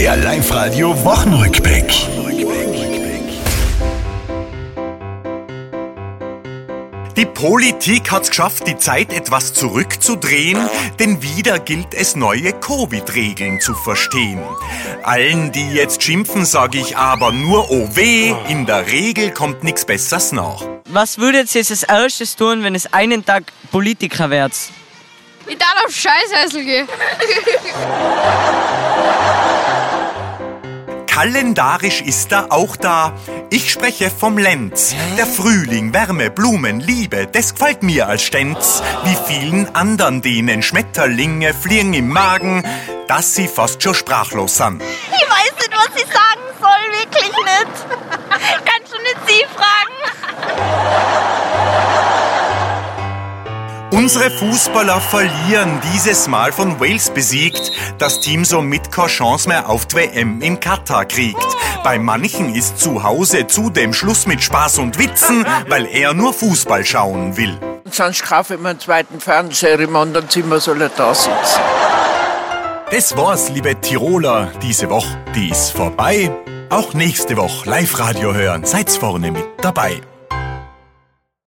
Der Live-Radio Wochenrückblick. Die Politik hat es geschafft, die Zeit etwas zurückzudrehen, denn wieder gilt es, neue Covid-Regeln zu verstehen. Allen, die jetzt schimpfen, sage ich aber nur oh weh, in der Regel kommt nichts Besseres nach. Was würdet ihr jetzt als erstes tun, wenn es einen Tag Politiker wärt? Ich darf auf Scheißhäusl gehen. Kalendarisch ist er auch da. Ich spreche vom Lenz. Der Frühling, Wärme, Blumen, Liebe, das gefällt mir als Stenz. Wie vielen anderen denen Schmetterlinge fliegen im Magen, dass sie fast schon sprachlos sind. Ich weiß nicht, was ich sagen soll, wirklich nicht. Unsere Fußballer verlieren dieses Mal von Wales besiegt. Das Team somit keine Chance mehr auf die WM in Katar kriegt. Bei manchen ist zu Hause zudem Schluss mit Spaß und Witzen, weil er nur Fußball schauen will. Sonst kaufe ich mir einen zweiten Fernseher im anderen Zimmer, soll er da sitzen. Das war's, liebe Tiroler, diese Woche. Die ist vorbei. Auch nächste Woche Live-Radio hören. Seid's vorne mit dabei.